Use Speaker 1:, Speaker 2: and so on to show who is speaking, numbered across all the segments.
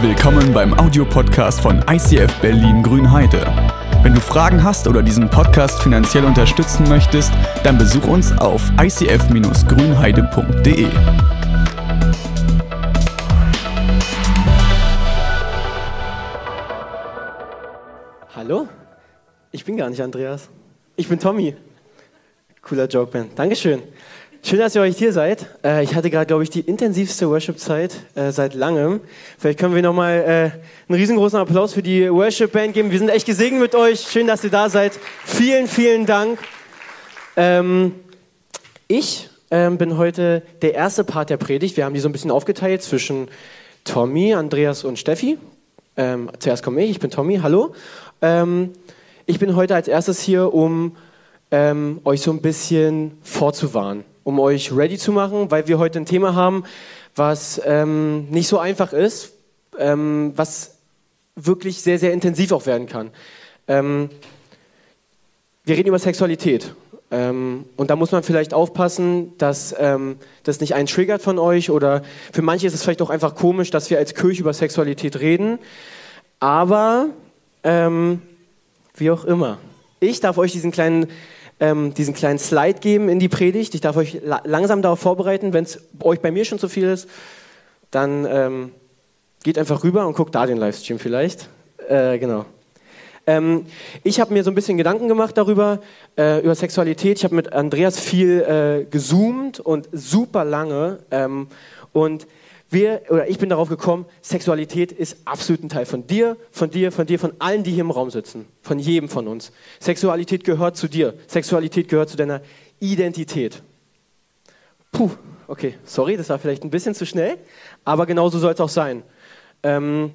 Speaker 1: Willkommen beim Audiopodcast von ICF Berlin Grünheide. Wenn du Fragen hast oder diesen Podcast finanziell unterstützen möchtest, dann besuch uns auf icf-grünheide.de.
Speaker 2: Hallo? Ich bin gar nicht Andreas. Ich bin Tommy. Cooler Joke, Ben. Dankeschön. Schön, dass ihr euch hier seid. Äh, ich hatte gerade, glaube ich, die intensivste Worship-Zeit äh, seit langem. Vielleicht können wir nochmal äh, einen riesengroßen Applaus für die Worship-Band geben. Wir sind echt gesegnet mit euch. Schön, dass ihr da seid. Vielen, vielen Dank. Ähm, ich ähm, bin heute der erste Part der Predigt. Wir haben die so ein bisschen aufgeteilt zwischen Tommy, Andreas und Steffi. Ähm, zuerst komme ich. Ich bin Tommy. Hallo. Ähm, ich bin heute als erstes hier, um ähm, euch so ein bisschen vorzuwarnen um euch ready zu machen, weil wir heute ein Thema haben, was ähm, nicht so einfach ist, ähm, was wirklich sehr, sehr intensiv auch werden kann. Ähm, wir reden über Sexualität. Ähm, und da muss man vielleicht aufpassen, dass ähm, das nicht einen triggert von euch oder für manche ist es vielleicht auch einfach komisch, dass wir als Kirche über Sexualität reden. Aber ähm, wie auch immer. Ich darf euch diesen kleinen ähm, diesen kleinen Slide geben in die Predigt. Ich darf euch la langsam darauf vorbereiten. Wenn es euch bei mir schon zu viel ist, dann ähm, geht einfach rüber und guckt da den Livestream vielleicht. Äh, genau. Ähm, ich habe mir so ein bisschen Gedanken gemacht darüber, äh, über Sexualität. Ich habe mit Andreas viel äh, gezoomt und super lange. Ähm, und wir, oder ich bin darauf gekommen, Sexualität ist absolut ein Teil von dir, von dir, von dir, von allen, die hier im Raum sitzen, von jedem von uns. Sexualität gehört zu dir. Sexualität gehört zu deiner Identität. Puh, okay, sorry, das war vielleicht ein bisschen zu schnell, aber genauso soll es auch sein. Ähm,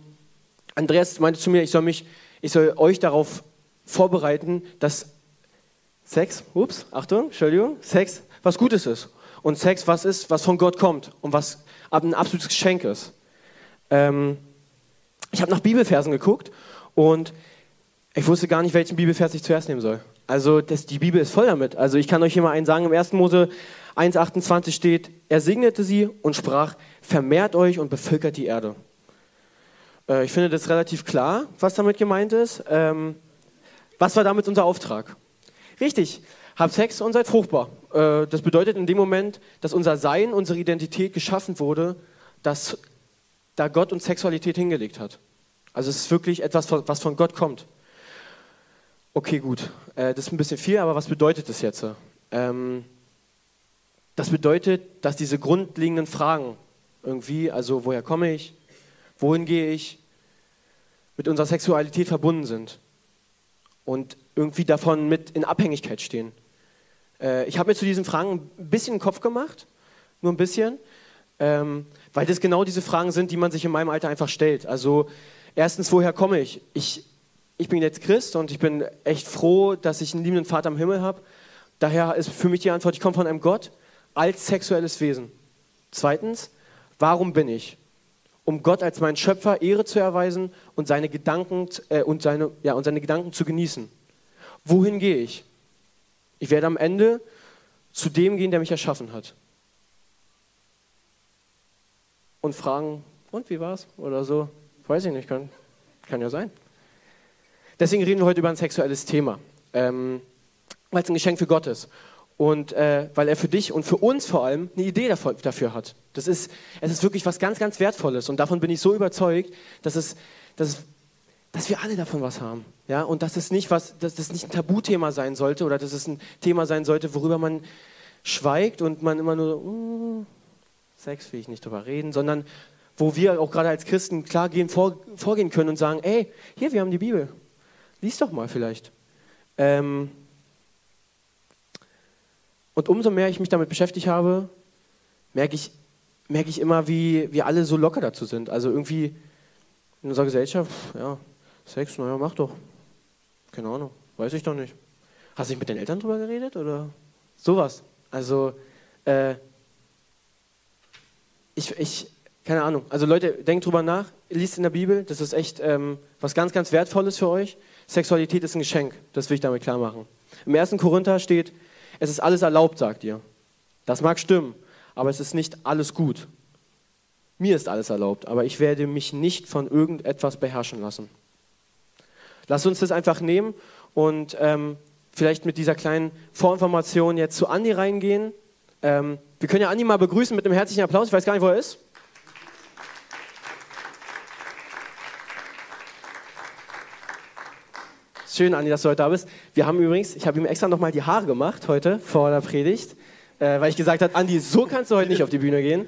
Speaker 2: Andreas meinte zu mir, ich soll mich, ich soll euch darauf vorbereiten, dass Sex, ups, Achtung, Entschuldigung, Sex was Gutes ist. Und Sex was ist, was von Gott kommt und was ein absolutes Geschenk ist. Ähm, ich habe nach Bibelversen geguckt und ich wusste gar nicht, welchen Bibelvers ich zuerst nehmen soll. Also das, die Bibel ist voll damit. Also ich kann euch hier mal einen sagen, im 1. Mose 1,28 steht, er segnete sie und sprach, vermehrt euch und bevölkert die Erde. Äh, ich finde das relativ klar, was damit gemeint ist. Ähm, was war damit unser Auftrag? Richtig, habt Sex und seid fruchtbar. Äh, das bedeutet in dem Moment, dass unser Sein, unsere Identität geschaffen wurde, dass da Gott uns Sexualität hingelegt hat. Also es ist wirklich etwas, was von Gott kommt. Okay, gut. Äh, das ist ein bisschen viel, aber was bedeutet das jetzt? Ähm, das bedeutet, dass diese grundlegenden Fragen irgendwie, also woher komme ich, wohin gehe ich, mit unserer Sexualität verbunden sind und irgendwie davon mit in Abhängigkeit stehen. Äh, ich habe mir zu diesen Fragen ein bisschen Kopf gemacht, nur ein bisschen, ähm, weil das genau diese Fragen sind, die man sich in meinem Alter einfach stellt. Also erstens, woher komme ich? Ich, ich bin jetzt Christ und ich bin echt froh, dass ich einen liebenden Vater im Himmel habe. Daher ist für mich die Antwort, ich komme von einem Gott als sexuelles Wesen. Zweitens, warum bin ich? Um Gott als meinen Schöpfer Ehre zu erweisen und seine Gedanken, äh, und seine, ja, und seine Gedanken zu genießen. Wohin gehe ich? Ich werde am Ende zu dem gehen, der mich erschaffen hat. Und fragen, und wie war's? Oder so. Weiß ich nicht, kann, kann ja sein. Deswegen reden wir heute über ein sexuelles Thema, ähm, weil es ein Geschenk für Gott ist. Und äh, weil er für dich und für uns vor allem eine Idee dafür, hat. Das ist, es ist wirklich was ganz, ganz Wertvolles. Und davon bin ich so überzeugt, dass es, dass es dass wir alle davon was haben. Ja? Und dass es nicht, was, dass das nicht ein Tabuthema sein sollte oder dass es ein Thema sein sollte, worüber man schweigt und man immer nur, uh, Sex will ich nicht drüber reden, sondern wo wir auch gerade als Christen klar gehen, vor, vorgehen können und sagen, ey, hier, wir haben die Bibel. Lies doch mal vielleicht. Ähm und umso mehr ich mich damit beschäftigt habe, merke ich, merke ich immer, wie wir alle so locker dazu sind. Also irgendwie in unserer Gesellschaft, ja, Sex, naja, mach doch. Keine Ahnung, weiß ich doch nicht. Hast du nicht mit den Eltern drüber geredet oder sowas? Also, äh, ich, ich, keine Ahnung. Also Leute, denkt drüber nach, liest in der Bibel, das ist echt ähm, was ganz, ganz Wertvolles für euch. Sexualität ist ein Geschenk, das will ich damit klar machen. Im 1. Korinther steht, es ist alles erlaubt, sagt ihr. Das mag stimmen, aber es ist nicht alles gut. Mir ist alles erlaubt, aber ich werde mich nicht von irgendetwas beherrschen lassen. Lass uns das einfach nehmen und ähm, vielleicht mit dieser kleinen Vorinformation jetzt zu Andi reingehen. Ähm, wir können ja Andi mal begrüßen mit einem herzlichen Applaus. Ich weiß gar nicht, wo er ist. Schön, Andi, dass du heute da bist. Wir haben übrigens, ich habe ihm extra nochmal die Haare gemacht heute vor der Predigt, äh, weil ich gesagt habe, Andi, so kannst du heute nicht auf die Bühne gehen.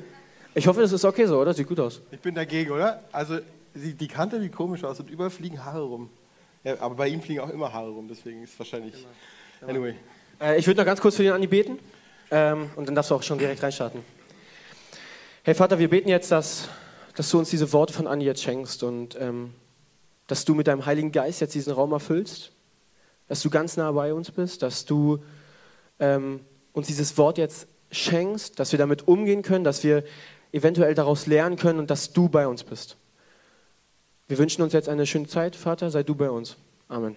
Speaker 2: Ich hoffe, das ist okay so, oder? Sieht gut aus.
Speaker 3: Ich bin dagegen, oder? Also die Kante sieht komisch aus und überall fliegen Haare rum. Ja, aber bei ihm fliegen auch immer Haare rum, deswegen ist es wahrscheinlich. Immer.
Speaker 2: Anyway. Äh, ich würde noch ganz kurz für den Andi beten ähm, und dann darfst du auch schon direkt reinstarten. Hey Vater, wir beten jetzt, dass, dass du uns diese Worte von Andi jetzt schenkst und ähm, dass du mit deinem Heiligen Geist jetzt diesen Raum erfüllst, dass du ganz nah bei uns bist, dass du ähm, uns dieses Wort jetzt schenkst, dass wir damit umgehen können, dass wir eventuell daraus lernen können und dass du bei uns bist. Wir wünschen uns jetzt eine schöne Zeit, Vater, sei du bei uns. Amen.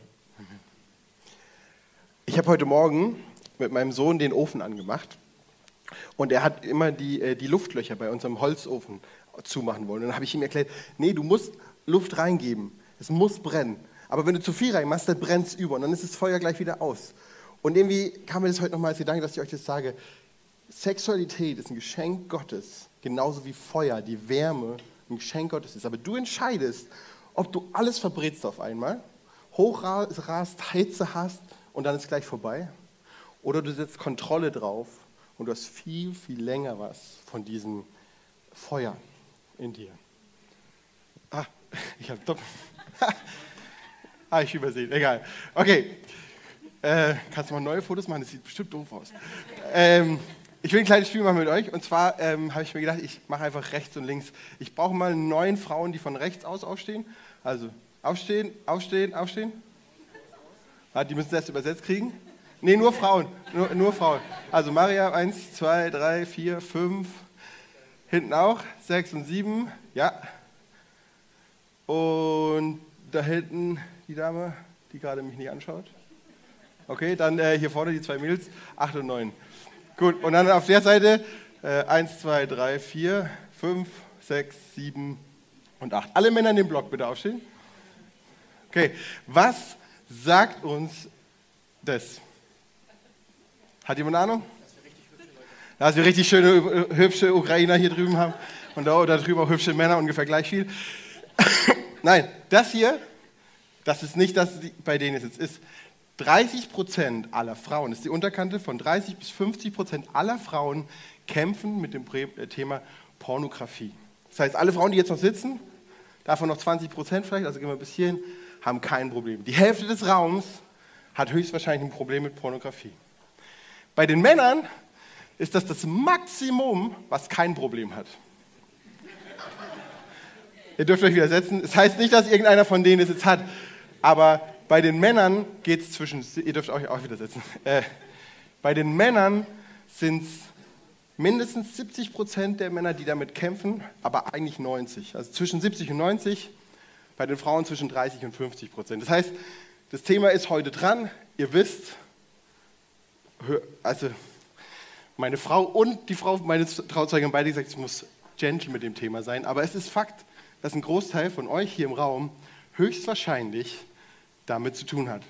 Speaker 3: Ich habe heute Morgen mit meinem Sohn den Ofen angemacht und er hat immer die, äh, die Luftlöcher bei unserem Holzofen zumachen wollen. Und dann habe ich ihm erklärt, nee, du musst Luft reingeben, es muss brennen. Aber wenn du zu viel reinmachst, dann brennt es über und dann ist das Feuer gleich wieder aus. Und irgendwie kam mir das heute nochmal als Gedanke, dass ich euch das sage. Sexualität ist ein Geschenk Gottes genauso wie Feuer, die Wärme ein Geschenk Gottes ist. Aber du entscheidest, ob du alles verbrätst auf einmal, hochrast, Heize hast und dann ist gleich vorbei. Oder du setzt Kontrolle drauf und du hast viel, viel länger was von diesem Feuer in dir. Ah, ich habe doch. ah, ich übersehen. Egal. Okay. Äh, kannst du mal neue Fotos machen? Das sieht bestimmt doof aus. Ähm, ich will ein kleines Spiel machen mit euch. Und zwar ähm, habe ich mir gedacht, ich mache einfach rechts und links. Ich brauche mal neun Frauen, die von rechts aus aufstehen. Also aufstehen, aufstehen, aufstehen. Ah, die müssen das übersetzt kriegen. Nee, nur Frauen. Nur, nur Frauen. Also Maria, eins, zwei, drei, vier, fünf. Hinten auch. Sechs und sieben. Ja. Und da hinten die Dame, die gerade mich nicht anschaut. Okay, dann äh, hier vorne die zwei Mädels. Acht und neun. Gut, und dann auf der Seite äh, 1, 2, 3, 4, 5, 6, 7 und 8. Alle Männer in dem Block bitte aufstehen. Okay, was sagt uns das? Hat jemand Ahnung? Dass wir richtig schöne, hübsche Ukrainer hier drüben haben und da, da drüben auch hübsche Männer, ungefähr gleich viel. Nein, das hier, das ist nicht das, bei denen es jetzt ist. 30 Prozent aller Frauen, das ist die Unterkante von 30 bis 50 Prozent aller Frauen kämpfen mit dem äh, Thema Pornografie. Das heißt, alle Frauen, die jetzt noch sitzen, davon noch 20 Prozent vielleicht, also gehen wir bis hierhin, haben kein Problem. Die Hälfte des Raums hat höchstwahrscheinlich ein Problem mit Pornografie. Bei den Männern ist das das Maximum, was kein Problem hat. Ihr dürft euch widersetzen. Es das heißt nicht, dass irgendeiner von denen es jetzt hat, aber bei den Männern geht es zwischen, ihr dürft euch auch wieder setzen, äh, bei den Männern sind es mindestens 70 Prozent der Männer, die damit kämpfen, aber eigentlich 90. Also zwischen 70 und 90, bei den Frauen zwischen 30 und 50 Prozent. Das heißt, das Thema ist heute dran. Ihr wisst, also meine Frau und die Frau, meine Trauzeugin haben beide gesagt, ich muss gentle mit dem Thema sein. Aber es ist Fakt, dass ein Großteil von euch hier im Raum höchstwahrscheinlich damit zu tun hat.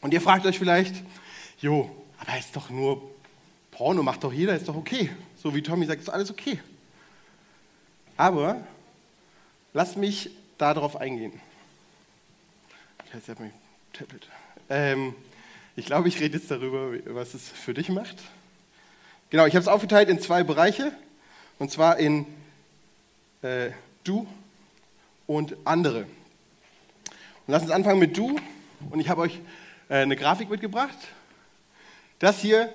Speaker 3: Und ihr fragt euch vielleicht, jo, aber ist doch nur Porno, macht doch jeder, ist doch okay. So wie Tommy sagt, ist alles okay. Aber lasst mich darauf eingehen. Ich mein Tablet. Ähm, ich glaube, ich rede jetzt darüber, was es für dich macht. Genau, ich habe es aufgeteilt in zwei Bereiche. Und zwar in äh, du und andere. Lass uns anfangen mit du. Und ich habe euch äh, eine Grafik mitgebracht. Das hier,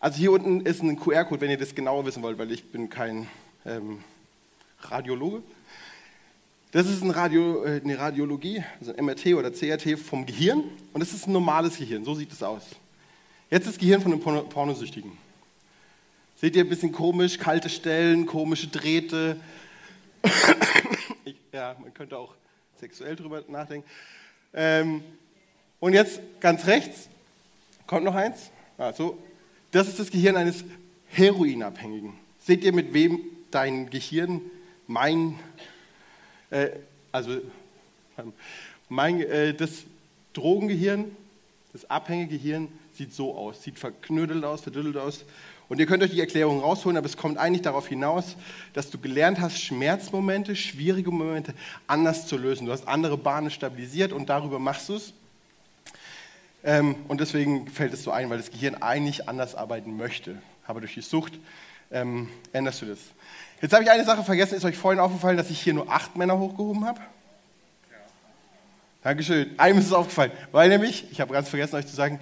Speaker 3: also hier unten ist ein QR-Code, wenn ihr das genauer wissen wollt, weil ich bin kein ähm, Radiologe. Das ist ein Radio, äh, eine Radiologie, also ein MRT oder CRT vom Gehirn. Und das ist ein normales Gehirn, so sieht es aus. Jetzt das Gehirn von einem Pornosüchtigen. Seht ihr ein bisschen komisch, kalte Stellen, komische Drähte. ich, ja, man könnte auch sexuell drüber nachdenken. Ähm, und jetzt ganz rechts, kommt noch eins. Also, das ist das Gehirn eines Heroinabhängigen. Seht ihr, mit wem dein Gehirn mein, äh, also mein, äh, das Drogengehirn, das abhängige Gehirn sieht so aus, sieht verknödelt aus, verdüttelt aus. Und ihr könnt euch die Erklärung rausholen, aber es kommt eigentlich darauf hinaus, dass du gelernt hast, Schmerzmomente, schwierige Momente anders zu lösen. Du hast andere Bahnen stabilisiert und darüber machst du es. Ähm, und deswegen fällt es so ein, weil das Gehirn eigentlich anders arbeiten möchte. Aber durch die Sucht ähm, änderst du das. Jetzt habe ich eine Sache vergessen. Ist euch vorhin aufgefallen, dass ich hier nur acht Männer hochgehoben habe? Ja. Dankeschön. Einem ist es aufgefallen. Weil nämlich, ich habe ganz vergessen, euch zu sagen,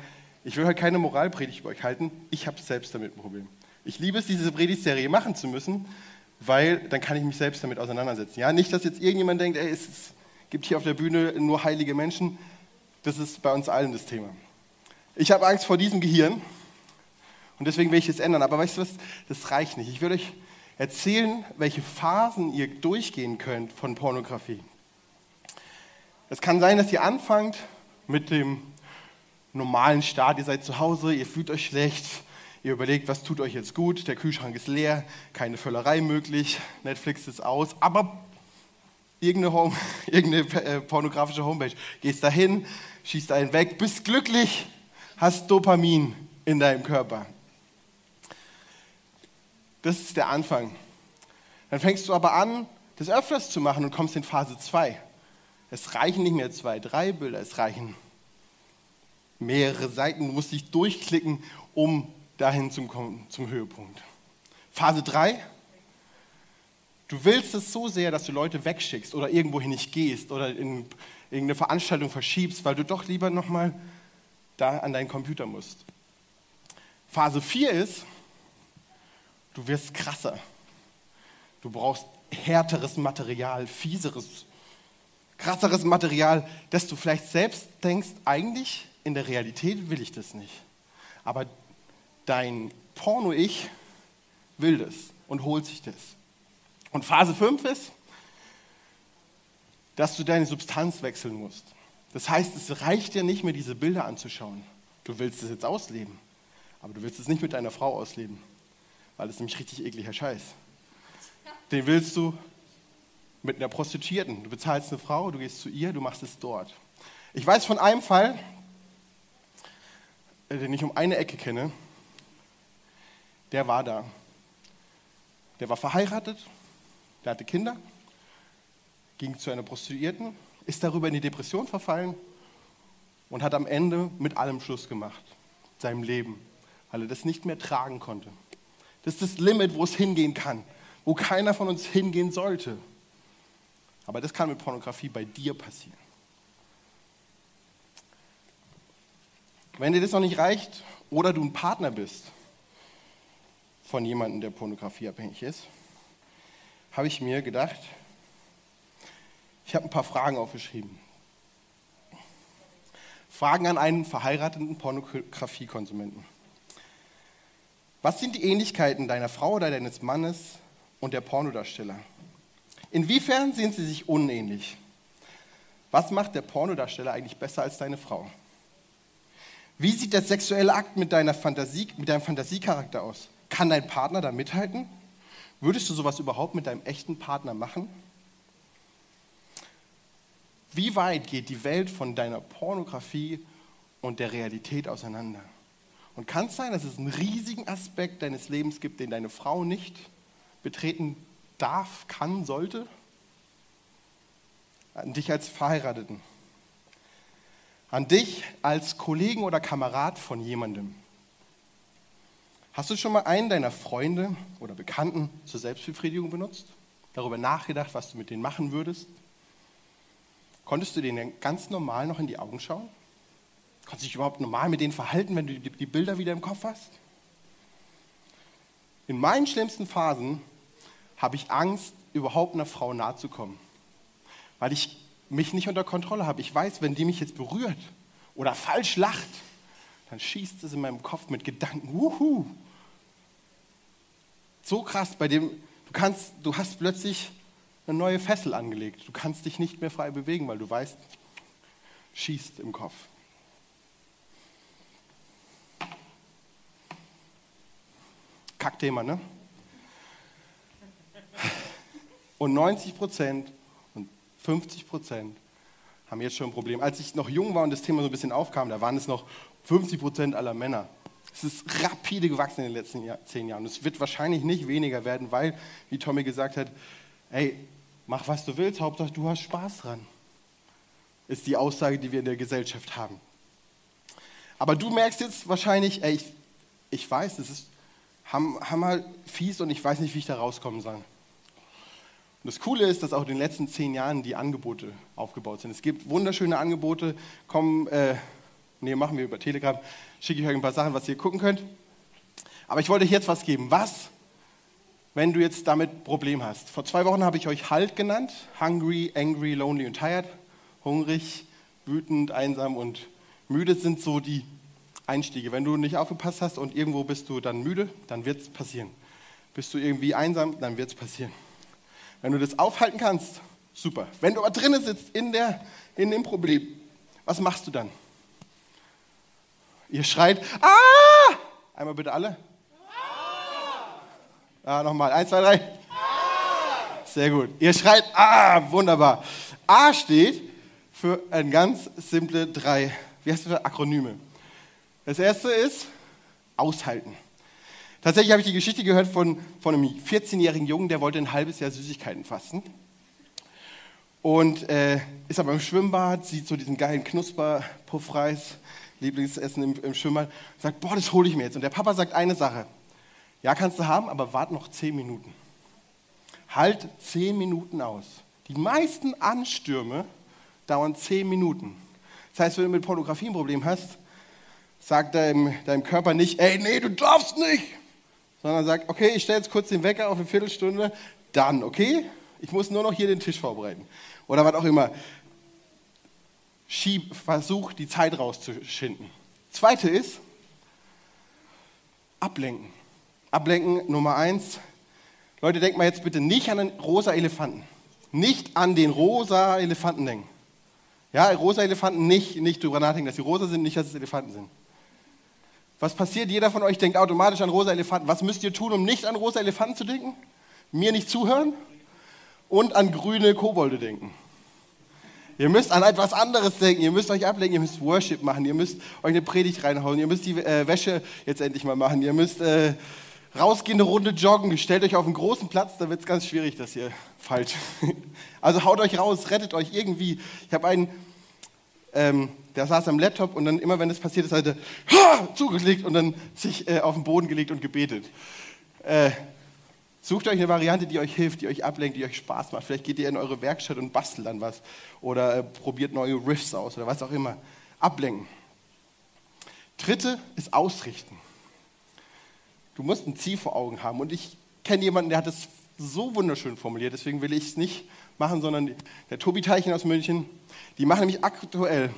Speaker 3: ich will heute keine Moralpredigt über euch halten. Ich habe selbst damit ein Problem. Ich liebe es, diese Predigtserie machen zu müssen, weil dann kann ich mich selbst damit auseinandersetzen. Ja, nicht, dass jetzt irgendjemand denkt, ey, es gibt hier auf der Bühne nur heilige Menschen. Das ist bei uns allen das Thema. Ich habe Angst vor diesem Gehirn und deswegen will ich es ändern. Aber weißt du was, das reicht nicht. Ich will euch erzählen, welche Phasen ihr durchgehen könnt von Pornografie. Es kann sein, dass ihr anfangt mit dem normalen Start. Ihr seid zu Hause, ihr fühlt euch schlecht, ihr überlegt, was tut euch jetzt gut. Der Kühlschrank ist leer, keine Völlerei möglich, Netflix ist aus. Aber irgendeine, Home, irgendeine äh, pornografische Homepage. Gehst dahin, schießt einen weg, bist glücklich, hast Dopamin in deinem Körper. Das ist der Anfang. Dann fängst du aber an, das öfters zu machen und kommst in Phase 2. Es reichen nicht mehr zwei, drei Bilder, es reichen mehrere Seiten. Du musst dich durchklicken, um dahin zu kommen, zum Höhepunkt. Phase 3, Du willst es so sehr, dass du Leute wegschickst oder irgendwohin nicht gehst oder in irgendeine Veranstaltung verschiebst, weil du doch lieber nochmal da an deinen Computer musst. Phase 4 ist, du wirst krasser. Du brauchst härteres Material, fieseres, krasseres Material, dass du vielleicht selbst denkst, eigentlich in der Realität will ich das nicht. Aber dein Porno-Ich will das und holt sich das. Und Phase 5 ist, dass du deine Substanz wechseln musst. Das heißt, es reicht dir nicht mehr, diese Bilder anzuschauen. Du willst es jetzt ausleben, aber du willst es nicht mit deiner Frau ausleben, weil ist nämlich richtig ekliger Scheiß. Den willst du mit einer Prostituierten. Du bezahlst eine Frau, du gehst zu ihr, du machst es dort. Ich weiß von einem Fall, den ich um eine Ecke kenne, der war da. Der war verheiratet, der hatte Kinder, ging zu einer Prostituierten, ist darüber in die Depression verfallen und hat am Ende mit allem Schluss gemacht, seinem Leben, weil er das nicht mehr tragen konnte. Das ist das Limit, wo es hingehen kann, wo keiner von uns hingehen sollte. Aber das kann mit Pornografie bei dir passieren. Wenn dir das noch nicht reicht oder du ein Partner bist von jemandem, der pornografieabhängig ist, habe ich mir gedacht, ich habe ein paar Fragen aufgeschrieben. Fragen an einen verheirateten Pornografiekonsumenten. Was sind die Ähnlichkeiten deiner Frau oder deines Mannes und der Pornodarsteller? Inwiefern sind sie sich unähnlich? Was macht der Pornodarsteller eigentlich besser als deine Frau? Wie sieht der sexuelle Akt mit, deiner Fantasie, mit deinem Fantasiecharakter aus? Kann dein Partner da mithalten? Würdest du sowas überhaupt mit deinem echten Partner machen? Wie weit geht die Welt von deiner Pornografie und der Realität auseinander? Und kann es sein, dass es einen riesigen Aspekt deines Lebens gibt, den deine Frau nicht betreten darf, kann, sollte? An dich als Verheirateten. An dich als Kollegen oder Kamerad von jemandem. Hast du schon mal einen deiner Freunde oder Bekannten zur Selbstbefriedigung benutzt? Darüber nachgedacht, was du mit denen machen würdest? Konntest du denen ganz normal noch in die Augen schauen? Konntest du dich überhaupt normal mit denen verhalten, wenn du die Bilder wieder im Kopf hast? In meinen schlimmsten Phasen habe ich Angst, überhaupt einer Frau nahe zu kommen, weil ich mich nicht unter Kontrolle habe. Ich weiß, wenn die mich jetzt berührt oder falsch lacht, dann schießt es in meinem Kopf mit Gedanken, wuhu, so krass, bei dem du kannst, du hast plötzlich eine neue Fessel angelegt. Du kannst dich nicht mehr frei bewegen, weil du weißt, schießt im Kopf. Kackthema, ne? Und 90 Prozent 50 Prozent haben jetzt schon ein Problem. Als ich noch jung war und das Thema so ein bisschen aufkam, da waren es noch 50 Prozent aller Männer. Es ist rapide gewachsen in den letzten Jahr, zehn Jahren. Es wird wahrscheinlich nicht weniger werden, weil, wie Tommy gesagt hat, ey, mach was du willst, Hauptsache du hast Spaß dran. Ist die Aussage, die wir in der Gesellschaft haben. Aber du merkst jetzt wahrscheinlich, ey, ich, ich weiß, das ist hammer fies und ich weiß nicht, wie ich da rauskommen soll. Das Coole ist, dass auch in den letzten zehn Jahren die Angebote aufgebaut sind. Es gibt wunderschöne Angebote, kommen, äh, nee, machen wir über Telegram, schicke ich euch ein paar Sachen, was ihr gucken könnt. Aber ich wollte euch jetzt was geben. Was, wenn du jetzt damit Problem hast? Vor zwei Wochen habe ich euch Halt genannt. Hungry, angry, lonely und tired. Hungrig, wütend, einsam und müde sind so die Einstiege. Wenn du nicht aufgepasst hast und irgendwo bist du dann müde, dann wird es passieren. Bist du irgendwie einsam, dann wird es passieren. Wenn du das aufhalten kannst, super. Wenn du aber drinnen sitzt in, der, in dem Problem, was machst du dann? Ihr schreit, ah! Einmal bitte alle. Ah, nochmal. Eins, zwei, drei. Sehr gut. Ihr schreit, ah, wunderbar. A steht für ein ganz simple drei, wie heißt das, Akronyme. Das erste ist aushalten. Tatsächlich habe ich die Geschichte gehört von, von einem 14-jährigen Jungen, der wollte ein halbes Jahr Süßigkeiten fasten. Und äh, ist aber im Schwimmbad, sieht so diesen geilen Knusper-Puffreis, Lieblingsessen im, im Schwimmbad, sagt, boah, das hole ich mir jetzt. Und der Papa sagt eine Sache, ja, kannst du haben, aber wart noch zehn Minuten. Halt zehn Minuten aus. Die meisten Anstürme dauern zehn Minuten. Das heißt, wenn du mit Pornografie ein Problem hast, sagt deinem, deinem Körper nicht, ey, nee, du darfst nicht, sondern sagt, okay, ich stelle jetzt kurz den Wecker auf eine Viertelstunde, dann, okay, ich muss nur noch hier den Tisch vorbereiten. Oder was auch immer. Schieb, versuch, die Zeit rauszuschinden. Zweite ist, ablenken. Ablenken Nummer eins. Leute, denkt mal jetzt bitte nicht an den rosa Elefanten. Nicht an den rosa Elefanten denken. Ja, rosa Elefanten nicht, nicht drüber nachdenken, dass sie rosa sind, nicht, dass es Elefanten sind. Was passiert? Jeder von euch denkt automatisch an rosa Elefanten. Was müsst ihr tun, um nicht an rosa Elefanten zu denken? Mir nicht zuhören und an grüne Kobolde denken. Ihr müsst an etwas anderes denken. Ihr müsst euch ablenken. Ihr müsst Worship machen. Ihr müsst euch eine Predigt reinhauen. Ihr müsst die äh, Wäsche jetzt endlich mal machen. Ihr müsst äh, rausgehen, eine Runde joggen. Stellt euch auf einen großen Platz. Da wird es ganz schwierig, dass ihr falsch. also haut euch raus, rettet euch irgendwie. Ich habe einen ähm, der saß am Laptop und dann immer, wenn das passiert ist, hat er ha, zugelegt und dann sich äh, auf den Boden gelegt und gebetet. Äh, sucht euch eine Variante, die euch hilft, die euch ablenkt, die euch Spaß macht. Vielleicht geht ihr in eure Werkstatt und bastelt dann was oder äh, probiert neue Riffs aus oder was auch immer. Ablenken. Dritte ist ausrichten. Du musst ein Ziel vor Augen haben und ich kenne jemanden, der hat es so wunderschön formuliert, deswegen will ich es nicht machen, sondern der Tobi Teilchen aus München, die machen nämlich aktuell,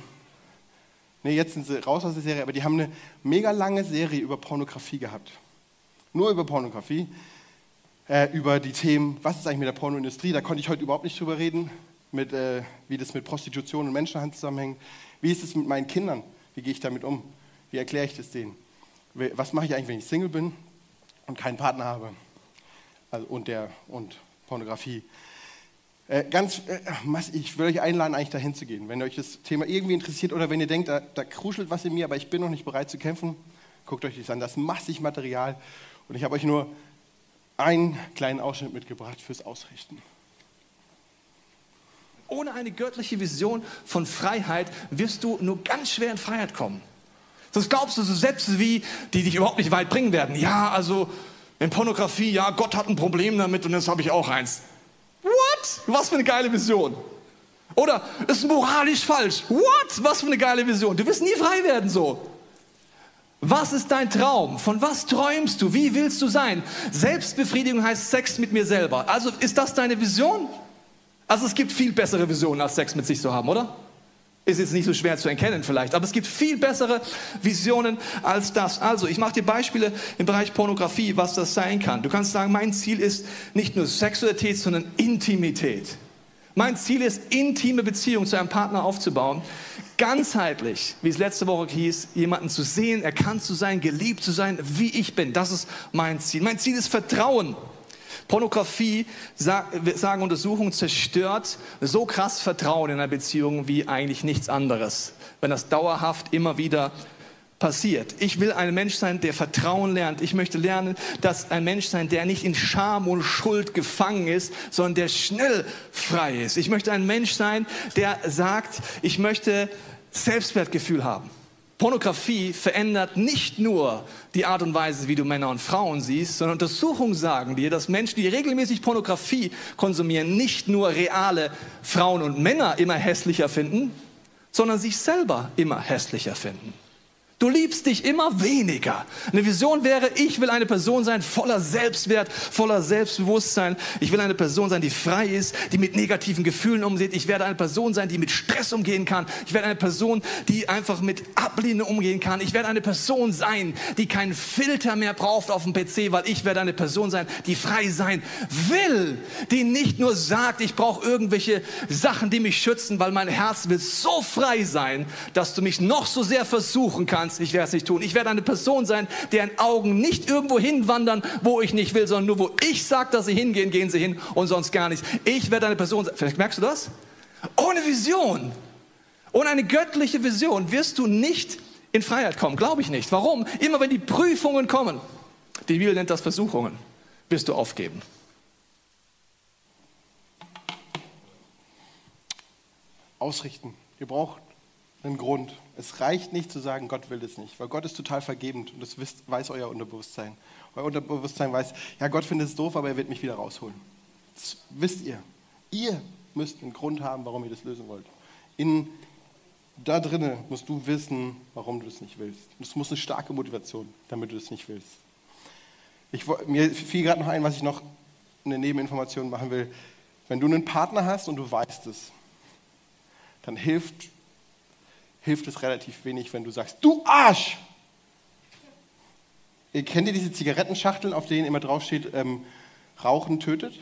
Speaker 3: nee, jetzt sind sie raus aus der Serie, aber die haben eine mega lange Serie über Pornografie gehabt. Nur über Pornografie, äh, über die Themen, was ist eigentlich mit der Pornoindustrie, da konnte ich heute überhaupt nicht drüber reden, mit, äh, wie das mit Prostitution und Menschenhandel zusammenhängt. Wie ist es mit meinen Kindern? Wie gehe ich damit um? Wie erkläre ich das denen? Was mache ich eigentlich, wenn ich Single bin und keinen Partner habe? Also, und, der, und Pornografie. Äh, ganz, äh, ich würde euch einladen, eigentlich dahin zu gehen. Wenn euch das Thema irgendwie interessiert oder wenn ihr denkt, da, da kruschelt was in mir, aber ich bin noch nicht bereit zu kämpfen, guckt euch das an. Das ist massig Material. Und ich habe euch nur einen kleinen Ausschnitt mitgebracht fürs Ausrichten.
Speaker 4: Ohne eine göttliche Vision von Freiheit wirst du nur ganz schwer in Freiheit kommen. Sonst glaubst du so Sätze wie, die dich überhaupt nicht weit bringen werden. Ja, also in Pornografie, ja, Gott hat ein Problem damit und jetzt habe ich auch eins. What? Was für eine geile Vision. Oder ist moralisch falsch. What? Was für eine geile Vision. Du wirst nie frei werden so. Was ist dein Traum? Von was träumst du? Wie willst du sein? Selbstbefriedigung heißt Sex mit mir selber. Also ist das deine Vision? Also es gibt viel bessere Visionen als Sex mit sich zu haben, oder? Ist jetzt nicht so schwer zu erkennen vielleicht, aber es gibt viel bessere Visionen als das. Also, ich mache dir Beispiele im Bereich Pornografie, was das sein kann. Du kannst sagen, mein Ziel ist nicht nur Sexualität, sondern Intimität. Mein Ziel ist, intime Beziehungen zu einem Partner aufzubauen. Ganzheitlich, wie es letzte Woche hieß, jemanden zu sehen, erkannt zu sein, geliebt zu sein, wie ich bin. Das ist mein Ziel. Mein Ziel ist Vertrauen. Pornografie, sagen Untersuchungen, zerstört so krass Vertrauen in einer Beziehung wie eigentlich nichts anderes, wenn das dauerhaft immer wieder passiert. Ich will ein Mensch sein, der Vertrauen lernt. Ich möchte lernen, dass ein Mensch sein, der nicht in Scham und Schuld gefangen ist, sondern der schnell frei ist. Ich möchte ein Mensch sein, der sagt, ich möchte Selbstwertgefühl haben. Pornografie verändert nicht nur die Art und Weise, wie du Männer und Frauen siehst, sondern Untersuchungen sagen dir, dass Menschen, die regelmäßig Pornografie konsumieren, nicht nur reale Frauen und Männer immer hässlicher finden, sondern sich selber immer hässlicher finden. Du liebst dich immer weniger. Eine Vision wäre, ich will eine Person sein voller Selbstwert, voller Selbstbewusstsein. Ich will eine Person sein, die frei ist, die mit negativen Gefühlen umgeht. Ich werde eine Person sein, die mit Stress umgehen kann. Ich werde eine Person, die einfach mit Ablehnung umgehen kann. Ich werde eine Person sein, die keinen Filter mehr braucht auf dem PC, weil ich werde eine Person sein, die frei sein will, die nicht nur sagt, ich brauche irgendwelche Sachen, die mich schützen, weil mein Herz will so frei sein, dass du mich noch so sehr versuchen kannst kannst, ich werde es nicht tun. Ich werde eine Person sein, deren Augen nicht irgendwo hinwandern, wo ich nicht will, sondern nur wo ich sage, dass sie hingehen, gehen sie hin und sonst gar nicht. Ich werde eine Person sein. Vielleicht merkst du das? Ohne Vision, ohne eine göttliche Vision wirst du nicht in Freiheit kommen. Glaube ich nicht. Warum? Immer wenn die Prüfungen kommen, die Bibel nennt das Versuchungen, wirst du aufgeben.
Speaker 3: Ausrichten. Ihr braucht einen Grund. Es reicht nicht zu sagen, Gott will das nicht, weil Gott ist total vergebend und das weiß euer Unterbewusstsein. Euer Unterbewusstsein weiß, ja, Gott findet es doof, aber er wird mich wieder rausholen. Das wisst ihr. Ihr müsst einen Grund haben, warum ihr das lösen wollt. In, da drinnen musst du wissen, warum du das nicht willst. Es muss eine starke Motivation, damit du das nicht willst. Ich, mir fiel gerade noch ein, was ich noch eine Nebeninformation machen will. Wenn du einen Partner hast und du weißt es, dann hilft hilft es relativ wenig, wenn du sagst, du Arsch! Ihr kennt ihr diese Zigarettenschachteln, auf denen immer draufsteht, ähm, Rauchen tötet?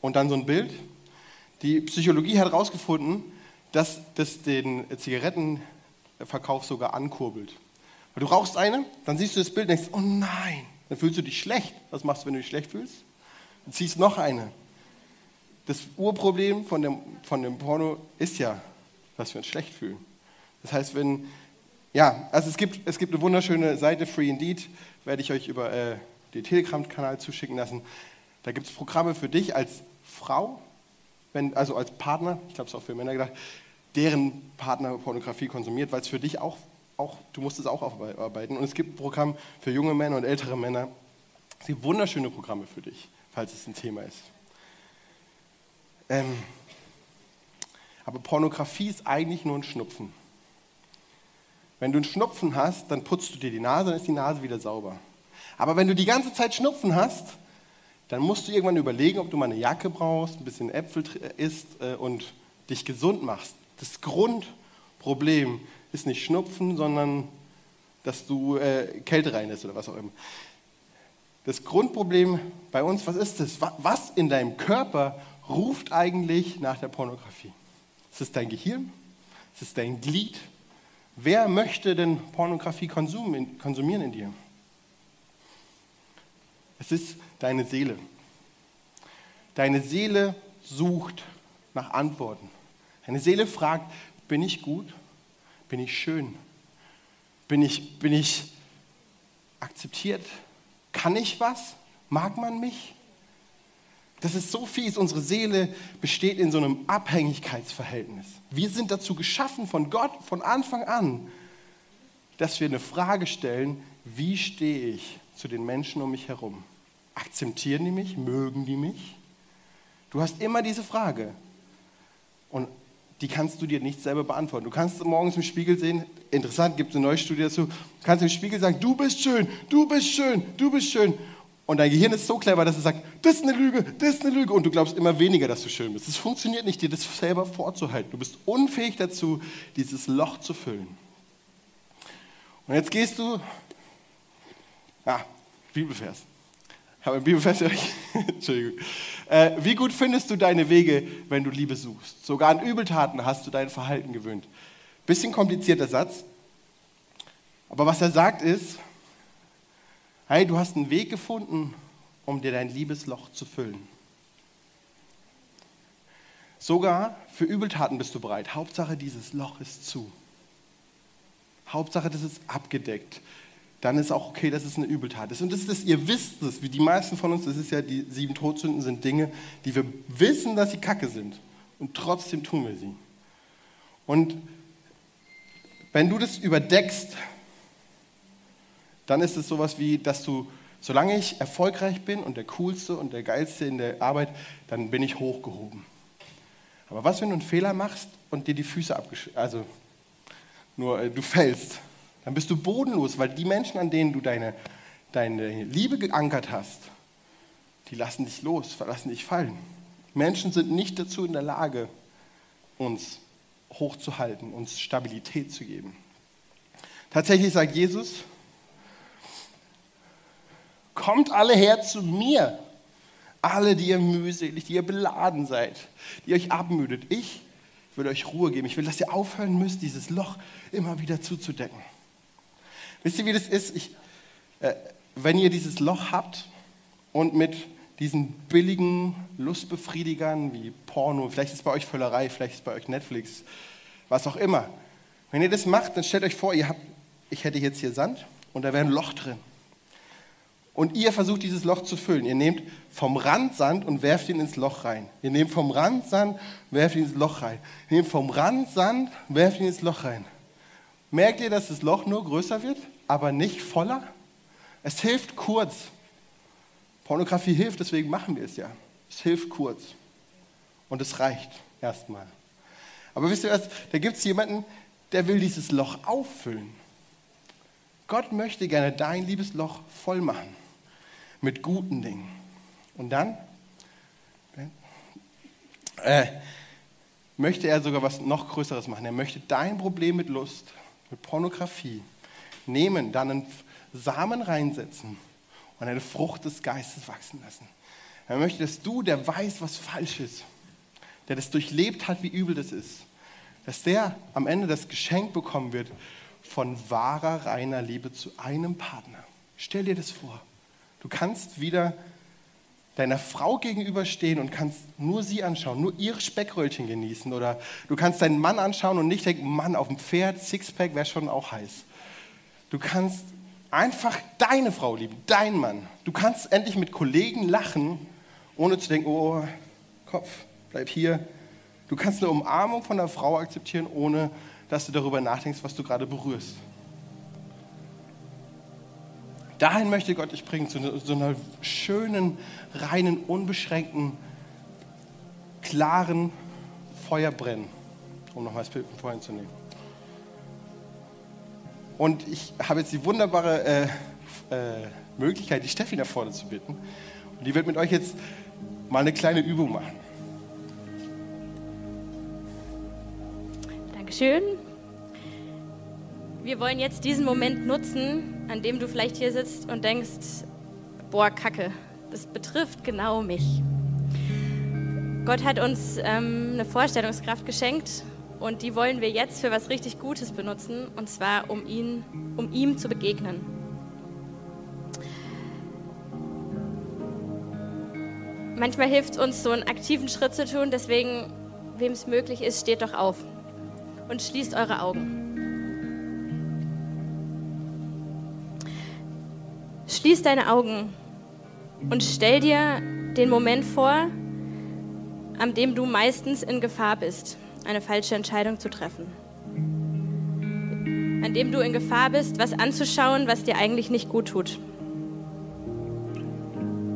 Speaker 3: Und dann so ein Bild. Die Psychologie hat herausgefunden, dass das den Zigarettenverkauf sogar ankurbelt. Weil du rauchst eine, dann siehst du das Bild und denkst, oh nein, dann fühlst du dich schlecht. Was machst du, wenn du dich schlecht fühlst? Du ziehst noch eine. Das Urproblem von dem, von dem Porno ist ja, dass wir uns schlecht fühlen. Das heißt, wenn, ja, also es gibt, es gibt eine wunderschöne Seite, Free Indeed, werde ich euch über äh, den Telegram-Kanal zuschicken lassen. Da gibt es Programme für dich als Frau, wenn, also als Partner, ich glaube, es ist auch für Männer gedacht, deren Partner Pornografie konsumiert, weil es für dich auch, auch, du musst es auch aufarbeiten. Und es gibt ein Programm für junge Männer und ältere Männer. Es gibt wunderschöne Programme für dich, falls es ein Thema ist. Ähm, aber Pornografie ist eigentlich nur ein Schnupfen. Wenn du einen Schnupfen hast, dann putzt du dir die Nase, dann ist die Nase wieder sauber. Aber wenn du die ganze Zeit Schnupfen hast, dann musst du irgendwann überlegen, ob du mal eine Jacke brauchst, ein bisschen Äpfel isst äh, und dich gesund machst. Das Grundproblem ist nicht Schnupfen, sondern dass du äh, Kälte reinlässt oder was auch immer. Das Grundproblem bei uns, was ist das? Was in deinem Körper ruft eigentlich nach der Pornografie? Ist es dein Gehirn? Ist es dein Glied? Wer möchte denn Pornografie konsumieren in dir? Es ist deine Seele. Deine Seele sucht nach Antworten. Deine Seele fragt, bin ich gut? Bin ich schön? Bin ich, bin ich akzeptiert? Kann ich was? Mag man mich? Das ist so fies. Unsere Seele besteht in so einem Abhängigkeitsverhältnis. Wir sind dazu geschaffen von Gott von Anfang an, dass wir eine Frage stellen, wie stehe ich zu den Menschen um mich herum? Akzeptieren die mich? Mögen die mich? Du hast immer diese Frage. Und die kannst du dir nicht selber beantworten. Du kannst morgens im Spiegel sehen, interessant, gibt es eine neue Studie dazu, du kannst im Spiegel sagen, du bist schön, du bist schön, du bist schön. Und dein Gehirn ist so clever, dass es sagt, das ist eine Lüge, das ist eine Lüge. Und du glaubst immer weniger, dass du schön bist. Es funktioniert nicht, dir das selber vorzuhalten. Du bist unfähig dazu, dieses Loch zu füllen. Und jetzt gehst du, ah, Bibelvers. Habe ein Bibelvers. Entschuldigung. Äh, wie gut findest du deine Wege, wenn du Liebe suchst? Sogar an Übeltaten hast du dein Verhalten gewöhnt. Bisschen komplizierter Satz. Aber was er sagt ist, hey, du hast einen Weg gefunden, um dir dein Liebesloch zu füllen. Sogar für Übeltaten bist du bereit. Hauptsache, dieses Loch ist zu. Hauptsache, das ist abgedeckt. Dann ist auch okay, dass es eine Übeltat ist. Und das ist, ihr wisst es, wie die meisten von uns, das ist ja, die sieben Todsünden sind Dinge, die wir wissen, dass sie kacke sind. Und trotzdem tun wir sie. Und wenn du das überdeckst, dann ist es sowas wie, dass du, solange ich erfolgreich bin und der Coolste und der Geilste in der Arbeit, dann bin ich hochgehoben. Aber was, wenn du einen Fehler machst und dir die Füße abgeschnitten, also nur äh, du fällst, dann bist du bodenlos, weil die Menschen, an denen du deine, deine Liebe geankert hast, die lassen dich los, verlassen dich fallen. Menschen sind nicht dazu in der Lage, uns hochzuhalten, uns Stabilität zu geben. Tatsächlich sagt Jesus, kommt alle her zu mir, alle, die ihr mühselig, die ihr beladen seid, die euch abmüdet. Ich will euch Ruhe geben. Ich will, dass ihr aufhören müsst, dieses Loch immer wieder zuzudecken. Wisst ihr, wie das ist? Ich, äh, wenn ihr dieses Loch habt und mit diesen billigen Lustbefriedigern wie Porno, vielleicht ist es bei euch Völlerei, vielleicht ist es bei euch Netflix, was auch immer. Wenn ihr das macht, dann stellt euch vor, ihr habt, ich hätte jetzt hier Sand und da wäre ein Loch drin. Und ihr versucht dieses Loch zu füllen. Ihr nehmt vom Rand Sand und werft ihn ins Loch rein. Ihr nehmt vom Rand Sand, werft ihn ins Loch rein. Ihr nehmt vom Rand Sand, werft ihn ins Loch rein. Merkt ihr, dass das Loch nur größer wird, aber nicht voller? Es hilft kurz. Pornografie hilft, deswegen machen wir es ja. Es hilft kurz. Und es reicht erstmal. Aber wisst ihr was? Da gibt es jemanden, der will dieses Loch auffüllen. Gott möchte gerne dein Liebesloch voll machen mit guten Dingen. Und dann äh, möchte er sogar was noch Größeres machen. Er möchte dein Problem mit Lust, mit Pornografie nehmen, dann einen Samen reinsetzen und eine Frucht des Geistes wachsen lassen. Er möchte, dass du, der weiß, was falsch ist, der das durchlebt hat, wie übel das ist, dass der am Ende das Geschenk bekommen wird von wahrer, reiner Liebe zu einem Partner. Stell dir das vor. Du kannst wieder deiner Frau gegenüberstehen und kannst nur sie anschauen, nur ihre Speckröllchen genießen. Oder du kannst deinen Mann anschauen und nicht denken, Mann, auf dem Pferd, Sixpack wäre schon auch heiß. Du kannst einfach deine Frau lieben, deinen Mann. Du kannst endlich mit Kollegen lachen, ohne zu denken, oh, Kopf, bleib hier. Du kannst eine Umarmung von der Frau akzeptieren, ohne dass du darüber nachdenkst, was du gerade berührst. Dahin möchte Gott dich bringen, zu so einer schönen, reinen, unbeschränkten, klaren Feuerbrennen, um nochmal das Bild von vorhin zu nehmen. Und ich habe jetzt die wunderbare äh, äh, Möglichkeit, die Steffi nach vorne zu bitten. Und die wird mit euch jetzt mal eine kleine Übung machen.
Speaker 5: Dankeschön. Wir wollen jetzt diesen Moment nutzen, an dem du vielleicht hier sitzt und denkst, boah, Kacke, das betrifft genau mich. Gott hat uns ähm, eine Vorstellungskraft geschenkt und die wollen wir jetzt für was richtig Gutes benutzen, und zwar um, ihn, um ihm zu begegnen. Manchmal hilft uns so einen aktiven Schritt zu tun, deswegen, wem es möglich ist, steht doch auf und schließt eure Augen. Schließ deine Augen und stell dir den Moment vor, an dem du meistens in Gefahr bist, eine falsche Entscheidung zu treffen. An dem du in Gefahr bist, was anzuschauen, was dir eigentlich nicht gut tut.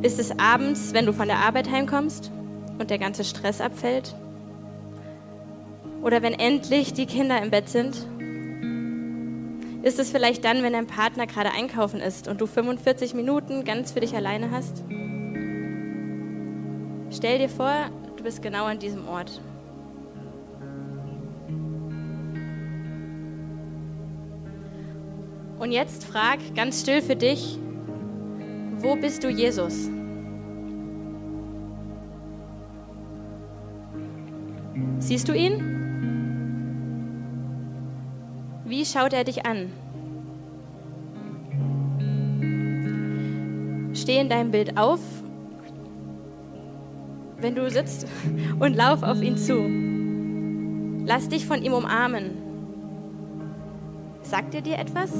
Speaker 5: Ist es abends, wenn du von der Arbeit heimkommst und der ganze Stress abfällt? Oder wenn endlich die Kinder im Bett sind? Ist es vielleicht dann, wenn dein Partner gerade einkaufen ist und du 45 Minuten ganz für dich alleine hast? Stell dir vor, du bist genau an diesem Ort. Und jetzt frag ganz still für dich, wo bist du Jesus? Siehst du ihn? Wie schaut er dich an? Steh in deinem Bild auf wenn du sitzt und lauf auf ihn zu. Lass dich von ihm umarmen. Sagt er dir etwas?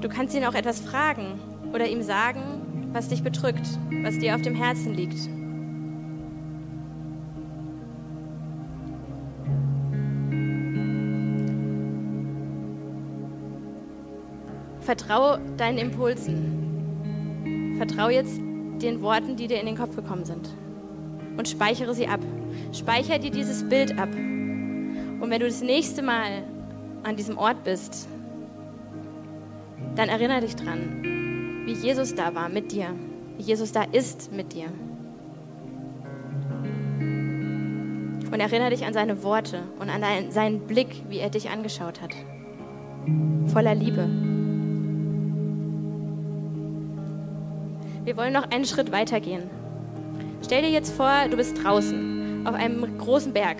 Speaker 5: Du kannst ihn auch etwas fragen oder ihm sagen, was dich bedrückt, was dir auf dem Herzen liegt. Vertraue deinen Impulsen. Vertraue jetzt den Worten, die dir in den Kopf gekommen sind. Und speichere sie ab. Speichere dir dieses Bild ab. Und wenn du das nächste Mal an diesem Ort bist, dann erinnere dich dran, wie Jesus da war mit dir, wie Jesus da ist mit dir. Und erinnere dich an seine Worte und an seinen Blick, wie er dich angeschaut hat. Voller Liebe. Wir wollen noch einen Schritt weiter gehen. Stell dir jetzt vor, du bist draußen auf einem großen Berg.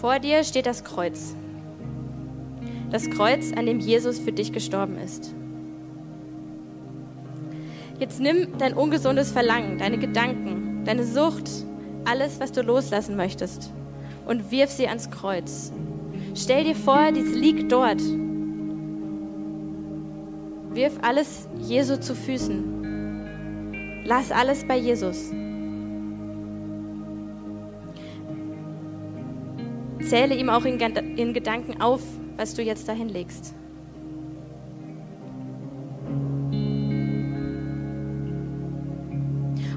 Speaker 5: Vor dir steht das Kreuz. Das Kreuz, an dem Jesus für dich gestorben ist. Jetzt nimm dein ungesundes Verlangen, deine Gedanken, deine Sucht, alles, was du loslassen möchtest und wirf sie ans Kreuz. Stell dir vor, dies liegt dort. Wirf alles Jesu zu Füßen. Lass alles bei Jesus. Zähle ihm auch in, Gedanken auf, was du jetzt dahin legst.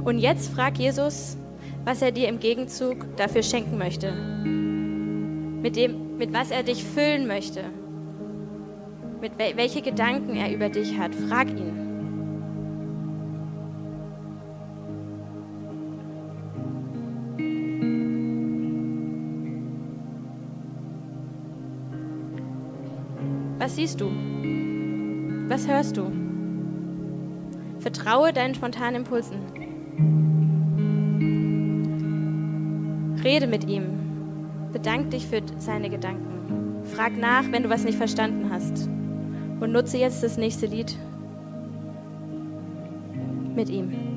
Speaker 5: Und jetzt frag Jesus, was er dir im Gegenzug dafür schenken möchte. Mit, dem, mit was er dich füllen möchte. Mit wel welche Gedanken er über dich hat. Frag ihn. Was siehst du? Was hörst du? Vertraue deinen spontanen Impulsen. Rede mit ihm. Bedank dich für seine Gedanken. Frag nach, wenn du was nicht verstanden hast. Und nutze jetzt das nächste Lied mit ihm.